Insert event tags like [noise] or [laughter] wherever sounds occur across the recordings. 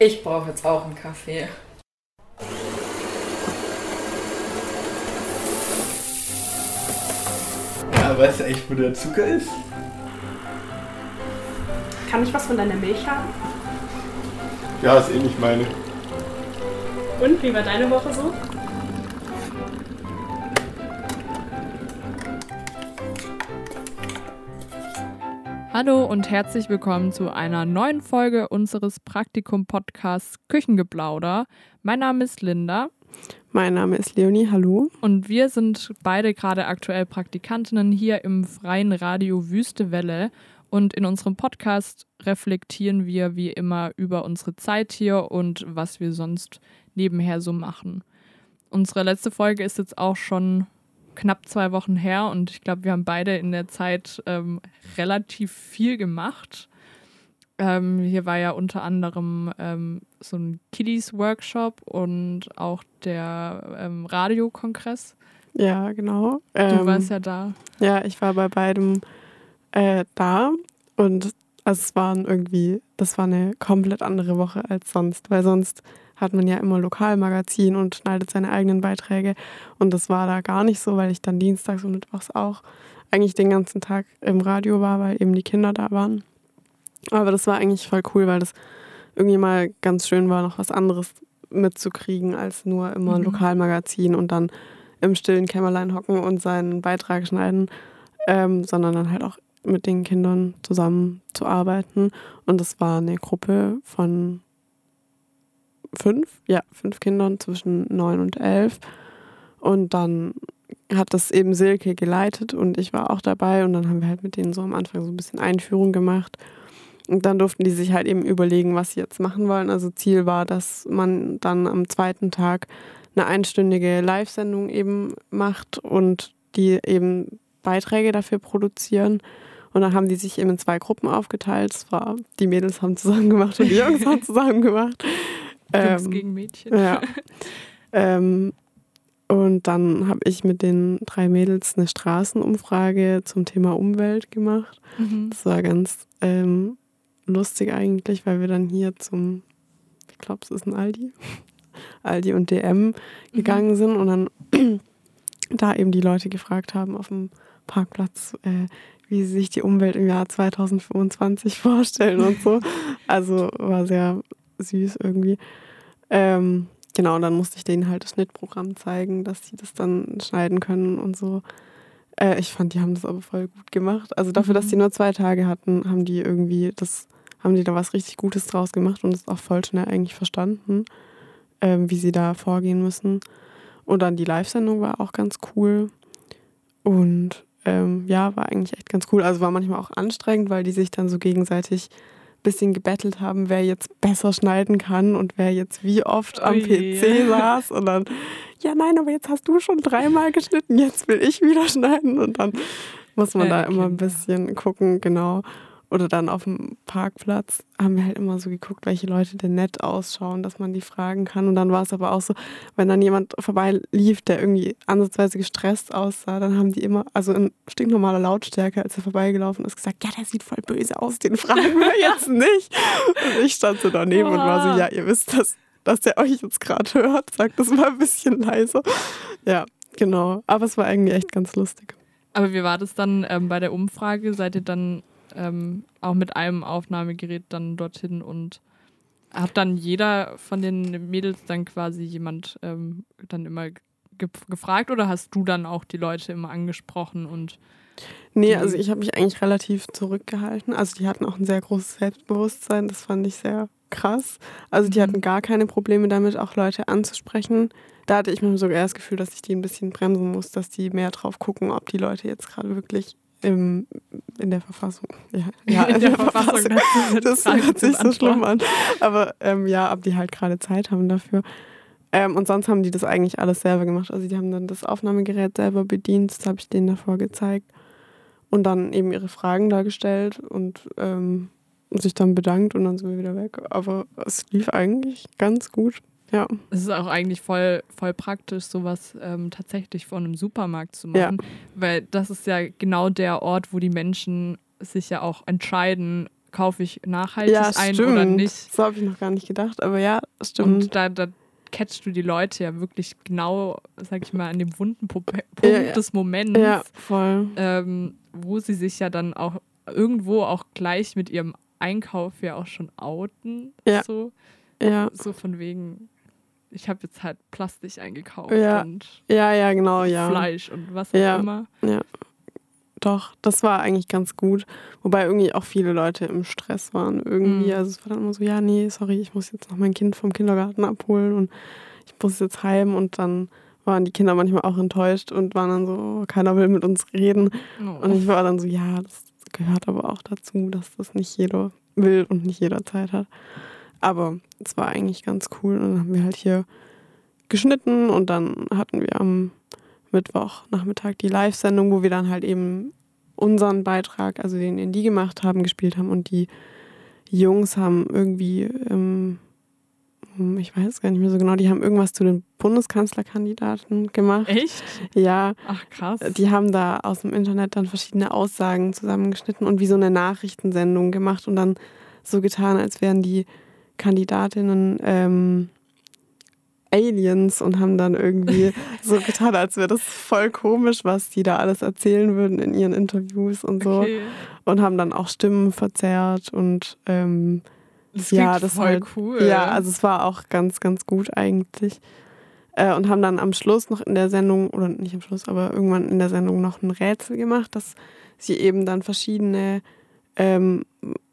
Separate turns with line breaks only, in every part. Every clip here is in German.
Ich brauche jetzt auch einen Kaffee.
Ja, weißt du echt, wo der Zucker ist?
Kann ich was von deiner Milch haben?
Ja, ist eh nicht meine.
Und wie war deine Woche so?
Hallo und herzlich willkommen zu einer neuen Folge unseres Praktikum-Podcasts Küchengeplauder. Mein Name ist Linda.
Mein Name ist Leonie, hallo.
Und wir sind beide gerade aktuell Praktikantinnen hier im freien Radio Wüste Welle. Und in unserem Podcast reflektieren wir wie immer über unsere Zeit hier und was wir sonst nebenher so machen. Unsere letzte Folge ist jetzt auch schon knapp zwei Wochen her und ich glaube, wir haben beide in der Zeit ähm, relativ viel gemacht. Ähm, hier war ja unter anderem ähm, so ein Kiddies-Workshop und auch der ähm, Radiokongress.
Ja, genau.
Du
Ähm,
warst ja da.
Ja, ich war bei beidem äh, da und also es waren irgendwie, das war eine komplett andere Woche als sonst, weil sonst hat man ja immer Lokalmagazin und schneidet seine eigenen Beiträge und das war da gar nicht so, weil ich dann dienstags und mittwochs auch eigentlich den ganzen Tag im Radio war, weil eben die Kinder da waren. Aber das war eigentlich voll cool, weil das irgendwie mal ganz schön war, noch was anderes mitzukriegen als nur immer
Mhm.
Lokalmagazin und dann im stillen Kämmerlein hocken und seinen Beitrag schneiden, ähm, sondern dann halt auch mit den Kindern zusammen zu arbeiten. Und das war eine Gruppe von fünf, ja, fünf Kindern zwischen neun und elf. Und dann hat das eben Silke geleitet und ich war auch dabei und dann haben wir halt mit denen so am Anfang so ein bisschen Einführung gemacht. Und dann durften die sich halt eben überlegen, was sie jetzt machen wollen. Also Ziel war, dass man dann am zweiten Tag eine einstündige Live-Sendung eben macht und die eben Beiträge dafür produzieren. Und dann haben die sich eben in zwei Gruppen aufgeteilt. Es war, die Mädels haben zusammen gemacht und die Jungs haben [laughs] zusammen gemacht.
Jungs
Ähm,
gegen Mädchen.
ja. [laughs] ähm, und dann habe ich mit den drei Mädels eine Straßenumfrage zum Thema Umwelt gemacht.
Mhm.
Das war ganz ähm, lustig eigentlich, weil wir dann hier zum, ich glaube, es ist ein Aldi, [laughs] Aldi und DM gegangen sind und dann [clears throat] da eben die Leute gefragt haben auf dem Parkplatz, äh, wie sie sich die Umwelt im Jahr 2025 [laughs] vorstellen und so. Also war sehr süß irgendwie. Ähm, genau, und dann musste ich denen halt das Schnittprogramm zeigen, dass sie das dann schneiden können und so. Äh, ich fand, die haben das aber voll gut gemacht. Also dafür, dass die nur zwei Tage hatten, haben die irgendwie das, haben die da was richtig Gutes draus gemacht und es auch voll schnell eigentlich verstanden, ähm, wie sie da vorgehen müssen. Und dann die Live-Sendung war auch ganz cool. Und ähm, ja, war eigentlich echt ganz cool. Also war manchmal auch anstrengend, weil die sich dann so gegenseitig bisschen gebettelt haben, wer jetzt besser schneiden kann und wer jetzt wie oft am
Ui.
PC saß. Und dann, ja, nein, aber jetzt hast du schon dreimal geschnitten, jetzt will ich wieder [laughs] schneiden. Und dann muss man da immer ein bisschen gucken, genau. Oder dann auf dem Parkplatz haben wir halt immer so geguckt, welche Leute denn nett ausschauen, dass man die fragen kann. Und dann war es aber auch so, wenn dann jemand vorbei lief, der irgendwie ansatzweise gestresst aussah, dann haben die immer, also in stinknormaler Lautstärke, als er vorbeigelaufen ist, gesagt, ja, der sieht voll böse aus, den fragen wir [laughs] jetzt nicht. Und ich stand so daneben und war so, ja, ihr wisst, dass, dass der euch jetzt gerade hört. Sagt das mal ein bisschen leiser. Ja, genau. Aber es war eigentlich echt ganz lustig.
Aber wie war das dann ähm, bei der Umfrage? Seid ihr dann ähm, auch mit einem Aufnahmegerät dann dorthin und hat dann jeder von den Mädels dann quasi jemand ähm, dann immer ge gefragt oder hast du dann auch die Leute immer angesprochen und
Nee, also ich habe mich eigentlich relativ zurückgehalten. Also die hatten auch ein sehr großes Selbstbewusstsein, das fand ich sehr krass. Also die
Mhm.
hatten gar keine Probleme damit, auch Leute anzusprechen. Da hatte ich mir sogar das Gefühl, dass ich die ein bisschen bremsen muss, dass die mehr drauf gucken, ob die Leute jetzt gerade wirklich im, in der Verfassung, ja, [laughs] ja
in der Verfassung dazu
das hört sich so schlimm an. Aber ähm, ja, ob die halt gerade Zeit haben dafür. Ähm, und sonst haben die das eigentlich alles selber gemacht. Also die haben dann das Aufnahmegerät selber bedient, das habe ich denen davor gezeigt. Und dann eben ihre Fragen dargestellt und ähm, sich dann bedankt und dann sind wir wieder weg. Aber es lief eigentlich ganz gut. Ja.
Es ist auch eigentlich voll, voll praktisch, sowas ähm, tatsächlich vor einem Supermarkt zu machen. Weil das ist ja genau der Ort, wo die Menschen sich ja auch entscheiden, kaufe ich nachhaltig
ja,
ein
stimmt.
oder nicht.
So habe ich noch gar nicht gedacht, aber ja, stimmt.
Und da, da catchst du die Leute ja wirklich genau, sag ich mal, an dem wunden Pu- Punkt
Ja, ja.
des Moments,
ja, voll.
ähm, wo sie sich ja dann auch irgendwo auch gleich mit ihrem Einkauf ja auch schon outen.
Ja.
So,
Ja,
so von wegen, ich habe jetzt halt Plastik eingekauft
Ja.
und
ja, ja, genau, ja.
Fleisch und was auch
Ja.
immer.
Doch, das war eigentlich ganz gut. Wobei irgendwie auch viele Leute im Stress waren irgendwie.
Mhm.
Also es war dann immer so, ja, nee, sorry, ich muss jetzt noch mein Kind vom Kindergarten abholen und ich muss jetzt heim und dann waren die Kinder manchmal auch enttäuscht und waren dann so, oh, keiner will mit uns reden.
Oh.
Und ich war dann so, ja, das gehört aber auch dazu, dass das nicht jeder will und nicht jeder Zeit hat. Aber es war eigentlich ganz cool. Und dann haben wir halt hier geschnitten und dann hatten wir am Mittwochnachmittag die Live-Sendung, wo wir dann halt eben unseren Beitrag, also den, den die gemacht haben, gespielt haben und die Jungs haben irgendwie, ähm, ich weiß gar nicht mehr so genau, die haben irgendwas zu den Bundeskanzlerkandidaten gemacht.
Echt?
Ja,
Ach krass.
die haben da aus dem Internet dann verschiedene Aussagen zusammengeschnitten und wie so eine Nachrichtensendung gemacht und dann so getan, als wären die Kandidatinnen ähm, Aliens und haben dann irgendwie [laughs] so getan, als wäre das voll komisch, was die da alles erzählen würden in ihren Interviews und so.
okay.
Und haben dann auch Stimmen verzerrt und ähm,
Das
ja, das
voll
halt-
cool.
ja, also es war auch ganz, ganz gut eigentlich. Äh, und haben dann am Schluss noch in der Sendung, oder nicht am Schluss, aber irgendwann in der Sendung noch ein Rätsel gemacht, dass sie eben dann verschiedene ähm,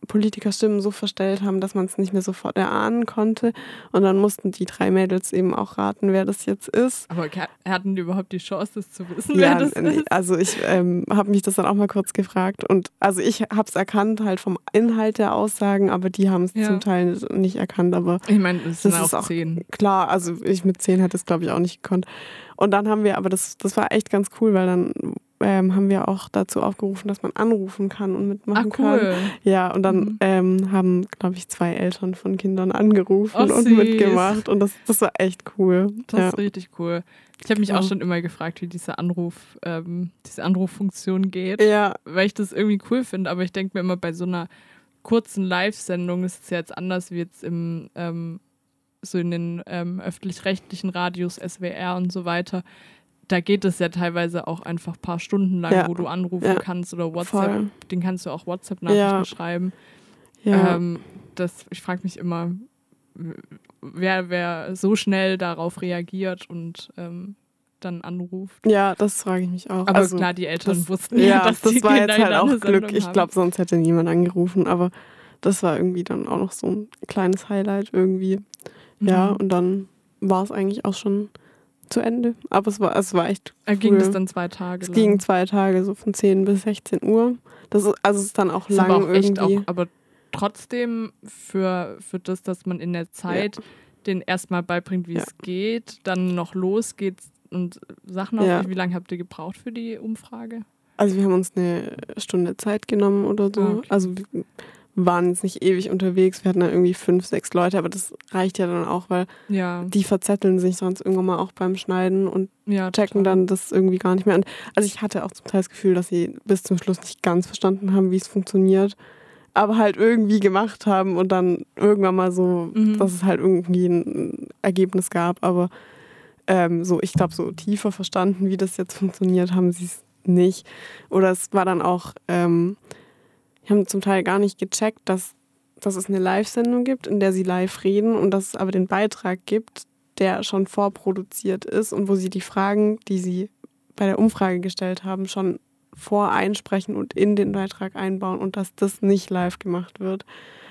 Politikerstimmen so verstellt haben, dass man es nicht mehr sofort erahnen konnte. Und dann mussten die drei Mädels eben auch raten, wer das jetzt ist.
Aber hatten die überhaupt die Chance, das zu wissen,
Ja,
wer das
nee,
ist?
also ich ähm, habe mich das dann auch mal kurz gefragt und also ich habe es erkannt halt vom Inhalt der Aussagen, aber die haben es
Ja.
zum Teil nicht erkannt, aber
Ich meine, es sind
Das
auch
ist auch-
zehn.
klar, also ich mit zehn hätte es glaube ich auch nicht gekonnt. Und dann haben wir, aber das, das war echt ganz cool, weil dann ähm, haben wir auch dazu aufgerufen, dass man anrufen kann und mitmachen kann.
cool.
Ja, und dann
Mhm.
ähm, haben, glaube ich, zwei Eltern von Kindern angerufen
Oh,
und
süß.
mitgemacht. Und das, das war echt cool.
Das
ja.
ist richtig cool. Ich habe mich auch schon immer gefragt, wie diese Anruf, ähm, diese Anruffunktion geht,
ja,
weil ich das irgendwie cool finde. Aber ich denke mir immer bei so einer kurzen Live-Sendung ist es ja jetzt anders wie jetzt im ähm, so in den ähm, öffentlich-rechtlichen Radios, SWR und so weiter. Da geht es ja teilweise auch einfach ein paar Stunden lang,
Ja.
wo du anrufen
Ja.
kannst oder WhatsApp.
voll.
Den kannst du auch WhatsApp-Nachrichten
Ja.
schreiben.
Ja.
Ähm, das, ich frage mich immer, wer, wer so schnell darauf reagiert und ähm, dann anruft.
ja, das frage ich mich auch.
Aber
also,
klar, die Eltern
das,
wussten
ja,
dass
das
die
war
Kinder
jetzt halt auch Glück.
Sendung
Ich glaube, sonst hätte niemand angerufen, aber das war irgendwie dann auch noch so ein kleines Highlight irgendwie. Ja,
Mhm.
und dann war es eigentlich auch schon zu Ende. Aber es war, es war echt
Äh, Ging
cool.
das dann zwei Tage
Es
lang?
ging zwei Tage, so von 10 bis 16 Uhr. Das ist, also es ist dann auch
ist
lang
aber auch
irgendwie.
auch, aber trotzdem für, für das, dass man in der Zeit den erstmal beibringt, wie
Ja.
es geht, dann noch losgeht und Sachen auf.
Ja.
Wie lange habt ihr gebraucht für die Umfrage?
Also wir haben uns eine Stunde Zeit genommen oder so.
Okay.
Also waren jetzt nicht ewig unterwegs. Wir hatten dann irgendwie fünf, sechs Leute, aber das reicht ja dann auch, weil
Ja,
die verzetteln sich sonst irgendwann mal auch beim Schneiden und
ja
checken
total.
dann das irgendwie gar nicht mehr an. Also ich hatte auch zum Teil das Gefühl, dass sie bis zum Schluss nicht ganz verstanden haben, wie es funktioniert. Aber halt irgendwie gemacht haben und dann irgendwann mal so,
Mhm.
dass es halt irgendwie ein Ergebnis gab. Aber ähm, so, ich glaube, so tiefer verstanden, wie das jetzt funktioniert, haben sie es nicht. Oder es war dann auch, ähm, die haben zum Teil gar nicht gecheckt, dass, dass es eine Live-Sendung gibt, in der sie live reden und dass es aber den Beitrag gibt, der schon vorproduziert ist und wo sie die Fragen, die sie bei der Umfrage gestellt haben, schon voreinsprechen und in den Beitrag einbauen und dass das nicht live gemacht wird.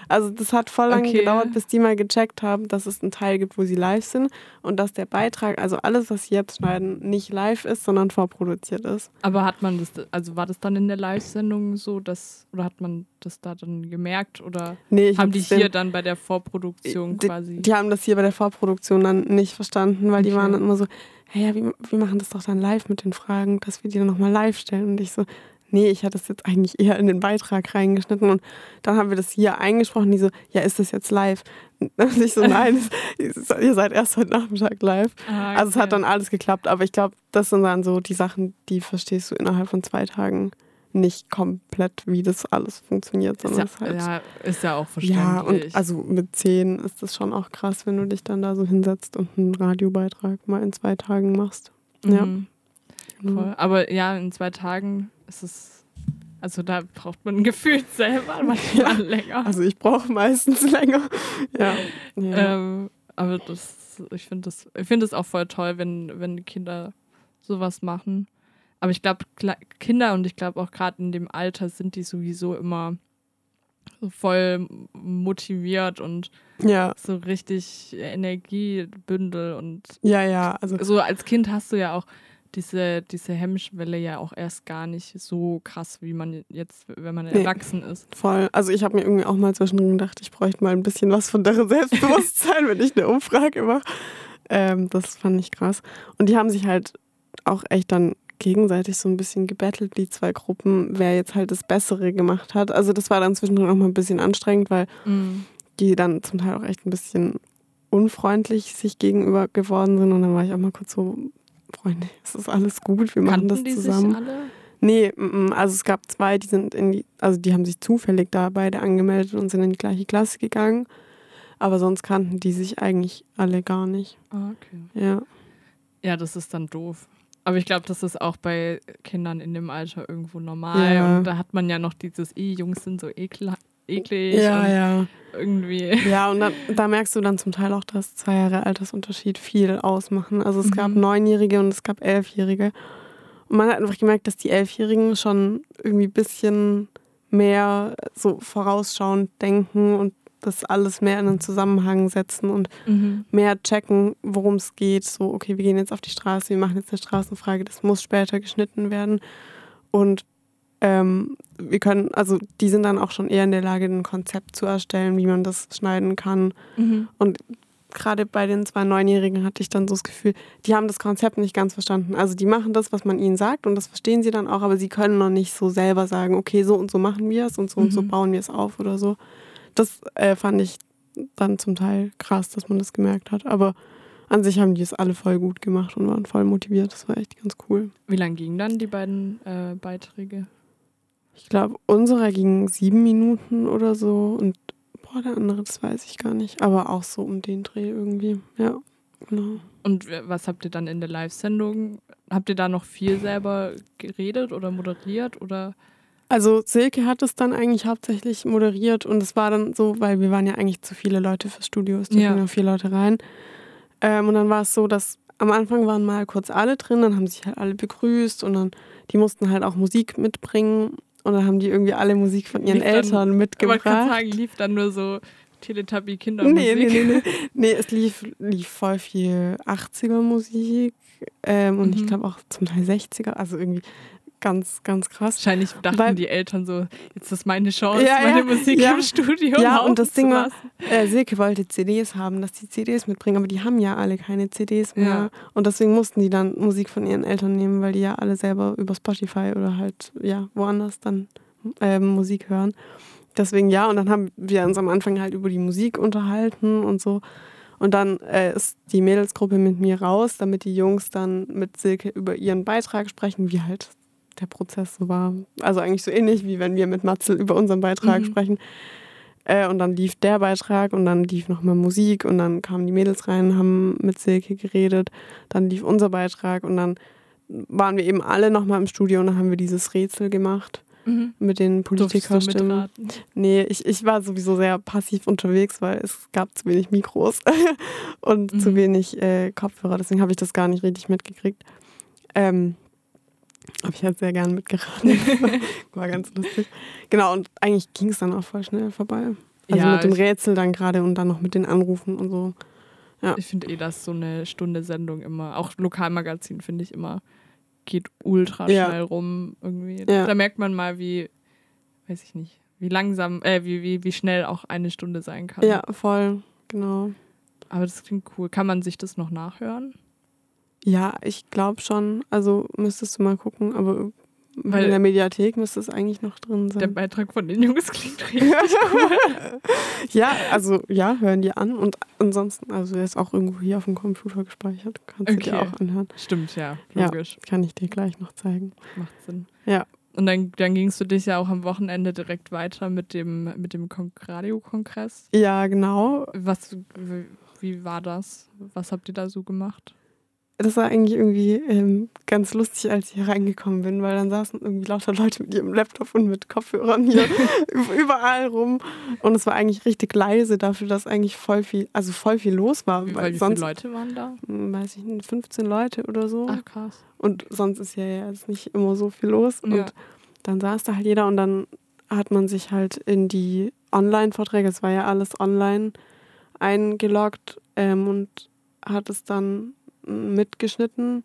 Also das hat voll lange
Okay.
gedauert, bis die mal gecheckt haben, dass es einen Teil gibt, wo sie live sind und dass der Beitrag, also alles, was sie jetzt schneiden, nicht live ist, sondern vorproduziert ist.
Aber hat man das, also war das dann in der Live-Sendung so, dass, oder hat man das da dann gemerkt oder
Nee, ich
haben
hab
die hier dann bei der Vorproduktion
die,
quasi?
die haben das hier bei der Vorproduktion dann nicht verstanden, weil die
Okay.
waren dann immer so, hey, ja, wir, wir machen das doch dann live mit den Fragen, dass wir die dann nochmal live stellen. Und ich so, nee, ich hatte das jetzt eigentlich eher in den Beitrag reingeschnitten. Und dann haben wir das hier eingesprochen, die so, ja, ist das jetzt live? Und ich so, [laughs] nein, es ihr seid erst heute Nachmittag live.
Ah,
Also es hat
okay.
dann alles geklappt, aber ich glaube, das sind dann so die Sachen, die verstehst du innerhalb von zwei Tagen nicht komplett, wie das alles funktioniert,
Ist
sondern
ja,
es halt.
ja, ist ja auch verständlich.
Ja, und also mit zehn ist das schon auch krass, wenn du dich dann da so hinsetzt und einen Radiobeitrag mal in zwei Tagen machst. Ja.
Mhm,
Genau.
voll. Aber ja, in zwei Tagen ist es, also da braucht man [laughs] gefühlt selber [laughs] manchmal länger.
Also ich brauche meistens [laughs] länger. Ja. ja.
Ähm, aber das, ich finde das, ich finde es auch voll toll, wenn, wenn Kinder sowas machen. Aber ich glaube, Kinder und ich glaube auch gerade in dem Alter sind die sowieso immer so voll motiviert und
ja.
so richtig Energiebündel und
ja, ja. Also
so als Kind hast du ja auch diese, diese Hemmschwelle ja auch erst gar nicht so krass, wie man jetzt, wenn man
Nee.
erwachsen ist.
voll. Also ich habe mir irgendwie auch mal zwischendrin gedacht, ich bräuchte mal ein bisschen was von deren [laughs] Selbstbewusstsein, wenn ich eine Umfrage mache. Ähm, das fand ich krass. Und die haben sich halt auch echt dann gegenseitig so ein bisschen gebettelt, die zwei Gruppen, wer jetzt halt das Bessere gemacht hat. Also das war dann zwischendrin auch mal ein bisschen anstrengend, weil die dann zum Teil auch echt ein bisschen unfreundlich sich gegenüber geworden sind. Und dann war ich auch mal kurz so, Freunde, es ist alles gut, wir machen
Kannten
das
die
zusammen.
sich alle?
Nee, also es gab zwei, die sind in die, also die haben sich zufällig da beide angemeldet und sind in die gleiche Klasse gegangen. Aber sonst kannten die sich eigentlich alle gar nicht.
Ah, okay.
Ja.
Ja, das ist dann doof. Aber ich glaube, das ist auch bei Kindern in dem Alter irgendwo normal.
Ja.
Und da hat man ja noch dieses, eh, Jungs sind so ekla eklig.
Ja,
und
ja.
Irgendwie.
Ja, und dann, da merkst du dann zum Teil auch, dass zwei Jahre Altersunterschied viel ausmachen. Also es gab
Mhm.
Neunjährige und es gab Elfjährige. Und man hat einfach gemerkt, dass die Elfjährigen schon irgendwie ein bisschen mehr so vorausschauend denken und das alles mehr in einen Zusammenhang setzen und
Mhm.
mehr checken, worum es geht. So, okay, wir gehen jetzt auf die Straße, wir machen jetzt eine Straßenfrage, das muss später geschnitten werden. Und ähm, wir können, also die sind dann auch schon eher in der Lage, ein Konzept zu erstellen, wie man das schneiden kann.
Mhm.
Und gerade bei den zwei Neunjährigen hatte ich dann so das Gefühl, die haben das Konzept nicht ganz verstanden. Also die machen das, was man ihnen sagt und das verstehen sie dann auch, aber sie können noch nicht so selber sagen, okay, so und so machen wir es und so und so
Mhm.
bauen wir es auf oder so. Das äh, fand ich dann zum Teil krass, dass man das gemerkt hat. Aber an sich haben die es alle voll gut gemacht und waren voll motiviert. Das war echt ganz cool.
Wie lang gingen dann die beiden äh, Beiträge?
Ich glaube, unserer ging sieben Minuten oder so und boah, der andere, das weiß ich gar nicht. Aber auch so um den Dreh irgendwie. Ja, genau.
Und was habt ihr dann in der Live-Sendung? Habt ihr da noch viel selber geredet oder moderiert? Oder?
Also Silke hat es dann eigentlich hauptsächlich moderiert und es war dann so, weil wir waren ja eigentlich zu viele Leute fürs Studio, es
Ja.
ja vier Leute rein. Ähm, und dann war es so, dass am Anfang waren mal kurz alle drin, dann haben sich halt alle begrüßt und dann, die mussten halt auch Musik mitbringen und dann haben die irgendwie alle Musik von ihren
Lief dann-
Eltern
Ich wollte
mitgebracht.
sagen, lief dann nur so Teletubby-Kindermusik.
Nee, nee, nee, [laughs] nee. nee, es lief, lief voll viel 80er-Musik ähm, und ich
Mhm.
glaube auch zum Teil 60er, also irgendwie ganz, ganz krass.
Wahrscheinlich dachten
Weil-
die Eltern so, jetzt ist meine Chance,
Ja,
meine
ja,
Musik
ja.
im Studio
Ja, und das Ding war, äh, Silke wollte CDs haben, dass die CDs mitbringen, aber die haben ja alle keine CDs mehr. Und deswegen mussten die dann Musik von ihren Eltern nehmen, weil die ja alle selber über Spotify oder halt, ja, woanders dann ähm, Musik hören. Deswegen ja, und dann haben wir uns am Anfang halt über die Musik unterhalten und so. Und dann äh, ist die Mädelsgruppe mit mir raus, damit die Jungs dann mit Silke über ihren Beitrag sprechen, wie halt der Prozess so war. Also eigentlich so ähnlich, wie wenn wir mit Matzel über unseren Beitrag
Mhm.
sprechen. Äh, und dann lief der Beitrag und dann lief nochmal Musik und dann kamen die Mädels rein, haben mit Silke geredet. Dann lief unser Beitrag und dann waren wir eben alle nochmal im Studio und dann haben wir dieses Rätsel gemacht
Mhm.
mit den Politikerstimmen. Nee, ich, ich war sowieso sehr passiv unterwegs, weil es gab zu wenig Mikros [laughs] und
Mhm.
zu wenig äh, Kopfhörer. Deswegen habe ich das gar nicht richtig mitgekriegt. Ähm, aber ich hätte sehr gern mitgeraten. [laughs] war ganz lustig. Genau, und eigentlich ging es dann auch voll schnell vorbei. Also
Ja,
mit dem Rätsel dann gerade und dann noch mit den Anrufen und so.
Ich finde eh, dass so eine Stunde Sendung immer, auch Lokalmagazin finde ich immer, geht ultra
Ja.
schnell rum irgendwie.
Ja.
Da merkt man mal, wie, weiß ich nicht, wie langsam, äh, wie, wie, wie schnell auch eine Stunde sein kann.
Ja, voll, genau.
Aber das klingt cool. Kann man sich das noch nachhören?
Ja, ich glaube schon. Also müsstest du mal gucken, aber
Weil-
in der Mediathek müsste es eigentlich noch drin sein.
Der Beitrag von den Jungs klingt richtig. [laughs]
Ja, also ja, hören die an und ansonsten, also der ist auch irgendwo hier auf dem Computer gespeichert. Kannst du dir
Okay.
auch anhören.
Stimmt, ja,
Ja.
logisch.
Kann ich dir gleich noch zeigen.
Macht Sinn.
Ja.
Und dann, dann gingst du dich ja auch am Wochenende direkt weiter mit dem, mit dem Kon Radiokongress.
Ja, genau.
Was, wie war das? Was habt ihr da so gemacht?
Das war eigentlich irgendwie ähm, ganz lustig, als ich hier reingekommen bin, weil dann saßen irgendwie lauter Leute mit ihrem Laptop und mit Kopfhörern hier [laughs] [laughs] überall rum. Und es war eigentlich richtig leise dafür, dass eigentlich voll viel, also voll viel los war.
Wie,
weil
wie
sonst,
viele Leute waren da?
hm, weiß ich nicht, 15 Leute oder so.
Ach krass.
Und sonst ist ja jetzt nicht immer so viel los. Und
Ja.
dann saß da halt jeder und dann hat man sich halt in die Online-Vorträge, es war ja alles online, eingeloggt ähm, und hat es dann mitgeschnitten.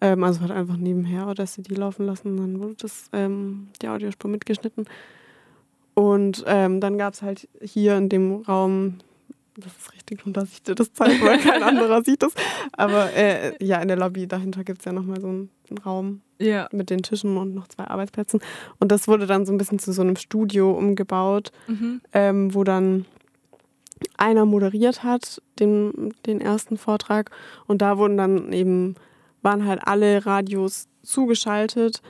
Ähm, also hat einfach nebenher Audacity laufen lassen, dann wurde das, ähm, die Audiospur mitgeschnitten. Und ähm, dann gab es halt hier in dem Raum, das ist richtig und dass ich dir das zeige, weil kein [laughs] anderer sieht das. Aber äh, ja, in der Lobby dahinter gibt es ja nochmal so einen, einen Raum
Ja.
mit den Tischen und noch zwei Arbeitsplätzen. Und das wurde dann so ein bisschen zu so einem Studio umgebaut,
Mhm.
ähm, wo dann einer moderiert hat, den, den ersten Vortrag. Und da wurden dann eben, waren halt alle Radios zugeschaltet.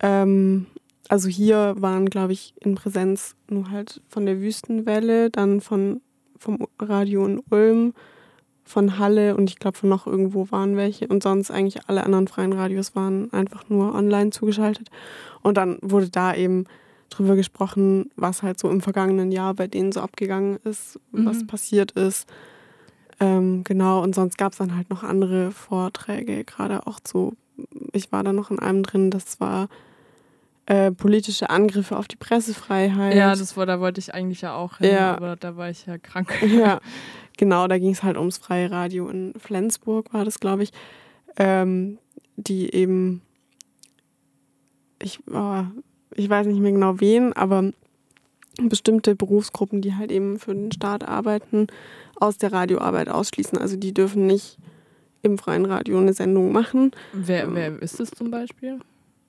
Ähm, also hier waren, glaube ich, in Präsenz nur halt von der Wüstenwelle, dann von, vom Radio in Ulm, von Halle und ich glaube von noch irgendwo waren welche. Und sonst eigentlich alle anderen freien Radios waren einfach nur online zugeschaltet. Und dann wurde da eben drüber gesprochen, was halt so im vergangenen Jahr bei denen so abgegangen ist, was
Mhm.
passiert ist. Ähm, genau, und sonst gab es dann halt noch andere Vorträge, gerade auch zu, ich war da noch in einem drin, das war äh, politische Angriffe auf die Pressefreiheit.
Ja, das war, da wollte ich eigentlich ja auch hin,
Ja.
aber da war ich ja krank. [laughs]
ja, genau, da ging es halt ums freie Radio in Flensburg, war das, glaube ich, ähm, die eben, ich, oh, ich weiß nicht mehr genau wen, aber bestimmte Berufsgruppen, die halt eben für den Staat arbeiten, aus der Radioarbeit ausschließen. Also die dürfen nicht im freien Radio eine Sendung machen.
Wer, wer ist es zum Beispiel?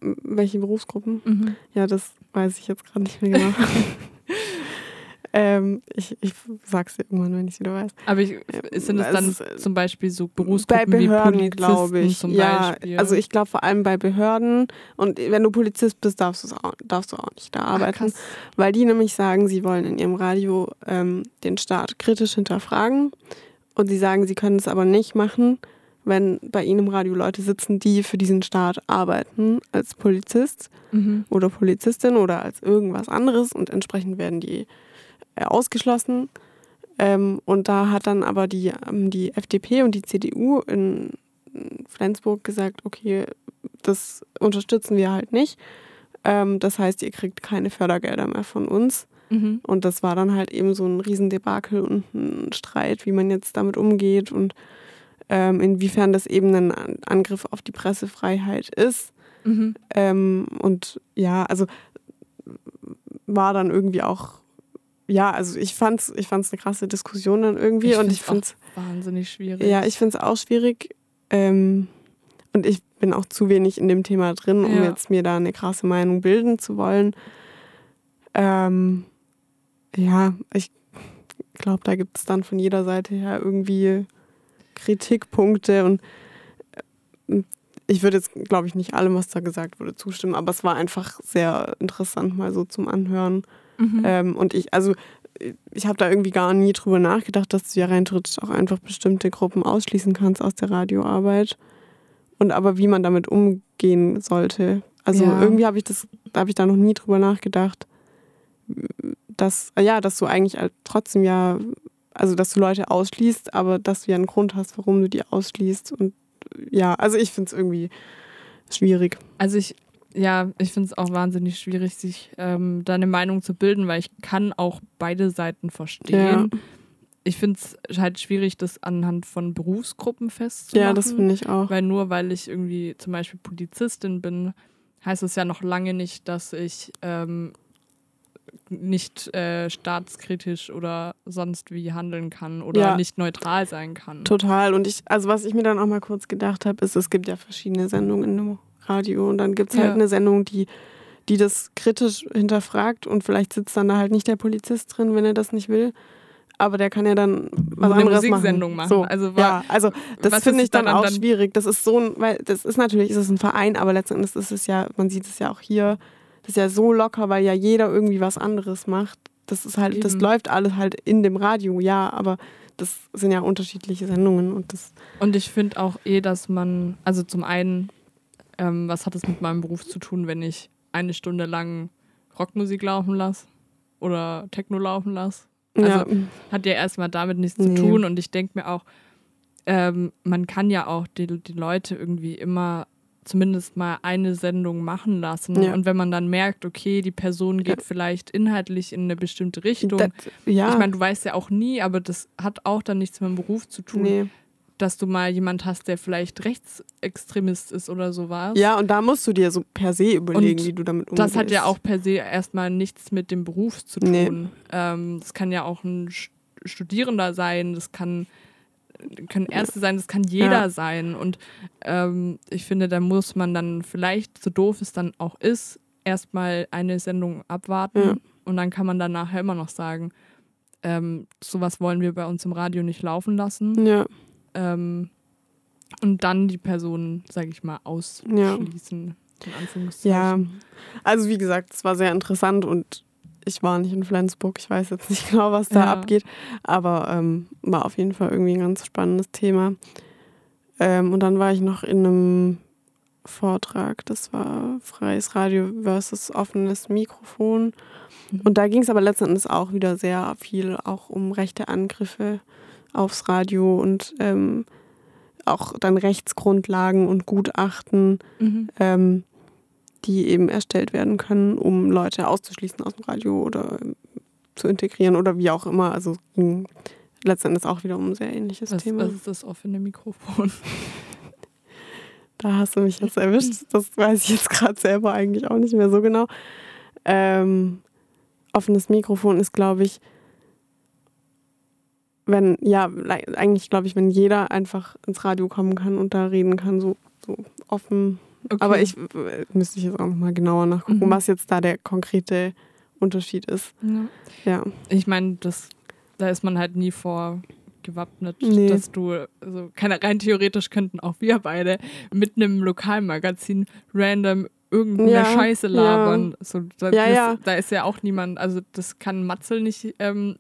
Welche Berufsgruppen?
Mhm.
Ja, das weiß ich jetzt gerade nicht mehr genau. [laughs] ähm, ich, ich sag's dir irgendwann, wenn ich es wieder weiß.
Aber ich, sind es
es
dann
äh,
zum Beispiel so
Bei
Berufsgruppen
Behörden,
wie
glaube
Polizisten
ich.
zum
ja,
Beispiel?
also ich glaube vor allem bei Behörden. Und wenn du Polizist bist, darfst, auch, darfst du auch nicht da
Ach,
arbeiten.
krass.
weil die nämlich sagen, sie wollen in ihrem Radio ähm, den Staat kritisch hinterfragen. Und sie sagen, sie können es aber nicht machen, wenn bei ihnen im Radio Leute sitzen, die für diesen Staat arbeiten als Polizist
Mhm.
oder Polizistin oder als irgendwas anderes und entsprechend werden die ausgeschlossen. Ähm, und da hat dann aber die, ähm, die FDP und die CDU in Flensburg gesagt, okay, das unterstützen wir halt nicht. Ähm, das heißt, ihr kriegt keine Fördergelder mehr von uns.
Mhm.
Und das war dann halt eben so ein Riesendebakel und ein Streit, wie man jetzt damit umgeht und ähm, inwiefern das eben ein An- Angriff auf die Pressefreiheit ist.
Mhm.
Ähm, und ja, also war dann irgendwie auch, ja, also ich fand's, ich fand's eine krasse Diskussion dann irgendwie und
find's
ich
auch wahnsinnig schwierig.
ja, ich finde es auch schwierig. Ähm, und ich bin auch zu wenig in dem Thema drin, um
Ja.
jetzt mir da eine krasse Meinung bilden zu wollen. Ähm, ja, ich glaube, da gibt es dann von jeder Seite her irgendwie Kritikpunkte und äh, ich würde jetzt, glaube ich, nicht allem, was da gesagt wurde, zustimmen, aber es war einfach sehr interessant mal so zum Anhören.
Mhm.
Ähm, und ich, also ich habe da irgendwie gar nie drüber nachgedacht, dass du ja rein theoretisch auch einfach bestimmte Gruppen ausschließen kannst aus der Radioarbeit. Und aber wie man damit umgehen sollte. Also
Ja.
irgendwie habe ich das, da habe ich da noch nie drüber nachgedacht, dass, ja, dass du eigentlich halt trotzdem ja, also dass du Leute ausschließt, aber dass du ja einen Grund hast, warum du die ausschließt. Und ja, also ich finde es irgendwie schwierig.
Also ich, ja, ich finde es auch wahnsinnig schwierig, sich ähm, da eine Meinung zu bilden, weil ich kann auch beide Seiten verstehen. Ich finde es halt schwierig, das anhand von Berufsgruppen festzumachen.
Ja, das finde ich auch.
Weil nur weil ich irgendwie zum Beispiel Polizistin bin, heißt es ja noch lange nicht, dass ich ähm, nicht äh, staatskritisch oder sonst wie handeln kann oder
Ja.
nicht neutral sein kann.
Total. Und ich, also was ich mir dann auch mal kurz gedacht habe, ist, es gibt ja verschiedene Sendungen Radio und dann gibt es halt
Ja.
eine Sendung, die, die das kritisch hinterfragt und vielleicht sitzt dann da halt nicht der Polizist drin, wenn er das nicht will. Aber der kann ja dann was
Eine
anderes
Musiksendung
machen.
machen.
So,
Also wa-
ja, also das finde ich dann auch
dann-
schwierig. Das ist so ein, weil das ist natürlich ist es ein Verein, aber letzten Endes ist es ja, man sieht es ja auch hier, das ist ja so locker, weil ja jeder irgendwie was anderes macht. Das ist halt, das
Eben.
läuft alles halt in dem Radio, ja, aber das sind ja unterschiedliche Sendungen und das,
Und ich finde auch eh, dass man, also zum einen, ähm, was hat es mit meinem Beruf zu tun, wenn ich eine Stunde lang Rockmusik laufen lasse oder Techno laufen lasse? Also
ja,
hat ja erstmal damit nichts zu
Nee.
tun und ich denke mir auch, ähm, man kann ja auch die, die Leute irgendwie immer zumindest mal eine Sendung machen lassen.
Ja.
Und wenn man dann merkt, okay, die Person geht
Ja.
vielleicht inhaltlich in eine bestimmte Richtung.
das, ja,
Ich meine, du weißt ja auch nie, aber das hat auch dann nichts mit dem Beruf zu tun,
nee.
Dass du mal jemand hast, der vielleicht Rechtsextremist ist oder sowas.
Ja, und da musst du dir so per se überlegen,
Und
wie du damit umgehst.
Das hat ja auch per se erstmal nichts mit dem Beruf zu
Nee.
tun. Ähm, das kann ja auch ein Studierender sein, das kann können Ärzte sein, das kann jeder
Ja.
sein. Und ähm, ich finde, da muss man dann vielleicht, so doof es dann auch ist, erstmal eine Sendung abwarten
Ja.
und dann kann man dann nachher immer noch sagen, ähm, sowas wollen wir bei uns im Radio nicht laufen lassen.
Ja,
Ähm, und dann die Person, sage ich mal, ausschließen. Anführungszeichen.
Ja. also wie gesagt, es war sehr interessant und ich war nicht in Flensburg. Ich weiß jetzt nicht [laughs] genau, was da
Ja.
abgeht, aber ähm, war auf jeden Fall irgendwie ein ganz spannendes Thema. Ähm, und dann war ich noch in einem Vortrag, das war freies Radio versus offenes Mikrofon.
Mhm.
Und da ging es aber letzten Endes auch wieder sehr viel auch um rechte Angriffe aufs Radio und ähm, auch dann Rechtsgrundlagen und Gutachten
Mhm.
ähm, die eben erstellt werden können, um Leute auszuschließen aus dem Radio oder ähm, zu integrieren oder wie auch immer. Also ging letztendlich auch wieder um ein sehr ähnliches
Was,
Thema.
was ist das offene Mikrofon?
Da hast du mich jetzt erwischt. Das weiß ich jetzt gerade selber eigentlich auch nicht mehr so genau. Ähm, offenes Mikrofon ist, glaube ich, wenn, ja, eigentlich glaube ich, wenn jeder einfach ins Radio kommen kann und da reden kann, so, so offen.
Okay.
Aber ich äh, müsste ich jetzt auch nochmal genauer nachgucken,
Mhm.
was jetzt da der konkrete Unterschied ist.
Ja.
Ja.
Ich meine, das, da ist man halt nie vor gewappnet,
Nee.
dass du, also keine, rein theoretisch könnten auch wir beide mit einem Lokalmagazin random irgendeine
Ja,
Scheiße
ja.
labern. So, da,
Ja,
das,
ja.
da ist ja auch niemand, also das kann Matzel nicht ähm,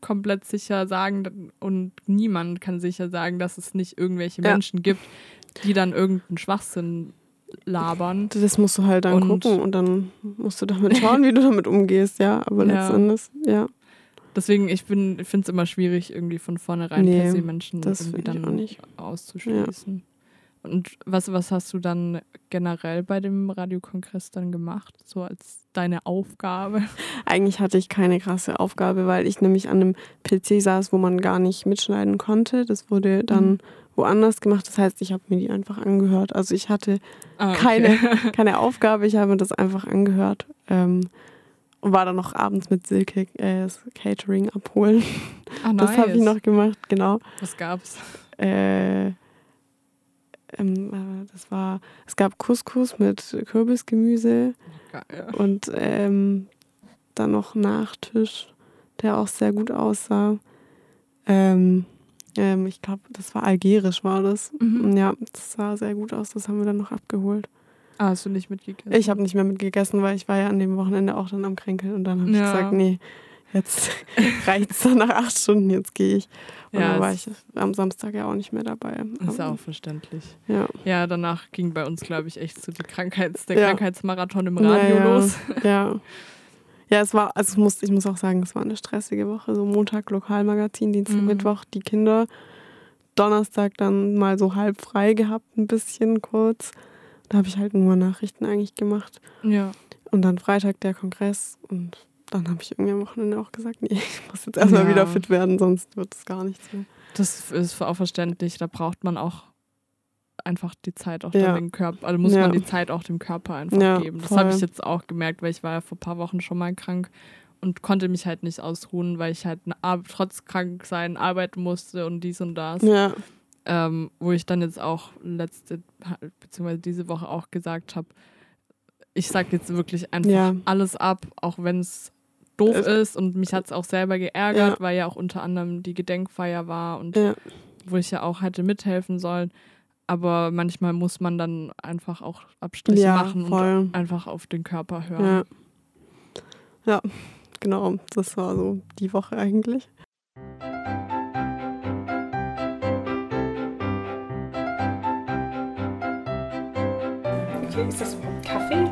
komplett sicher sagen und niemand kann sicher sagen, dass es nicht irgendwelche
Ja.
Menschen gibt, die dann irgendeinen Schwachsinn labern.
Das musst du halt dann
Und-
gucken und dann musst du damit [laughs] schauen, wie du damit umgehst, ja. Aber
Ja.
letztendlich, ja,
Deswegen, ich finde es immer schwierig, irgendwie von vornherein
Nee,
per se Menschen
das
irgendwie dann
auch nicht.
Und was, was hast du dann generell bei dem Radiokongress dann gemacht, so als deine Aufgabe? [laughs]
Eigentlich hatte ich keine krasse Aufgabe, weil ich nämlich an einem PC saß, wo man gar nicht mitschneiden konnte. Das wurde dann
Mhm.
woanders gemacht. Das heißt, ich habe mir die einfach angehört. Also ich hatte
Ah, okay.
keine, [laughs] keine Aufgabe, ich habe mir das einfach angehört. Ähm, und war dann noch abends mit Silke äh, das Catering abholen.
Ah,
Das habe ich
nice.
noch gemacht, genau.
Was gab's?
Äh, ähm, äh, das war, es gab Couscous mit Kürbisgemüse
Geil.
und ähm, dann noch Nachtisch, der auch sehr gut aussah. Ähm, ähm, ich glaube, das war algerisch, war das.
Mhm.
Ja, das sah sehr gut aus. Das haben wir dann noch abgeholt.
Ah, hast du nicht mitgegessen?
Ich habe nicht mehr mitgegessen, weil ich war ja an dem Wochenende auch dann am Kränkeln und dann habe ich
Ja.
gesagt, nee, jetzt [laughs] reicht's dann nach acht Stunden, jetzt gehe ich. Und
Ja,
dann war
es-
ich am Samstag ja auch nicht mehr dabei.
Ist ja auch verständlich.
ja.
Ja, danach ging bei uns, glaube ich, echt so die Krankheits-, der
Ja.
Krankheitsmarathon im Radio
ja,
los. [laughs]
Ja. Ja, es war, also ich muss, ich muss auch sagen, es war eine stressige Woche. So Montag Lokalmagazin, Dienstag,
Mhm.
Mittwoch die Kinder. Donnerstag dann mal so halb frei gehabt, ein bisschen kurz. Da habe ich halt nur Nachrichten eigentlich gemacht.
Ja.
Und dann Freitag der Kongress. Und dann habe ich irgendwie am Wochenende auch gesagt, nee, [laughs] ich muss jetzt erstmal
Ja.
wieder fit werden, sonst wird es gar nichts mehr.
Das ist auch verständlich. Da braucht man auch einfach die Zeit auch
Ja.
den Körper, also muss
Ja.
man die Zeit auch dem Körper einfach
Ja,
geben. Das habe ich jetzt auch gemerkt, weil ich war ja vor ein paar Wochen schon mal krank und konnte mich halt nicht ausruhen, weil ich halt trotz krank sein arbeiten musste und dies und das.
Ja,
Ähm, wo ich dann jetzt auch letzte, beziehungsweise diese Woche auch gesagt habe, ich sag jetzt wirklich einfach alles ab, auch wenn es doof
Es-
ist und mich hat es auch selber geärgert,
Ja.
weil ja auch unter anderem die Gedenkfeier war und
ja,
wo ich ja auch hätte mithelfen sollen. aber manchmal muss man dann einfach auch Abstriche
Ja,
machen
voll.
und einfach auf den Körper hören.
Ja. ja, genau. Das war so die Woche eigentlich.
Okay, ist das überhaupt Kaffee?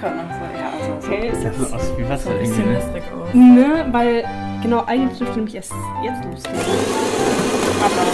gerade noch so, ja, also so
okay.
Das sieht aus wie Wasser
so ein bisschen
irgendwie.
Ne? aus.
Ne, weil, genau, eigentlich dürfte nämlich erst jetzt losgehen. Aber...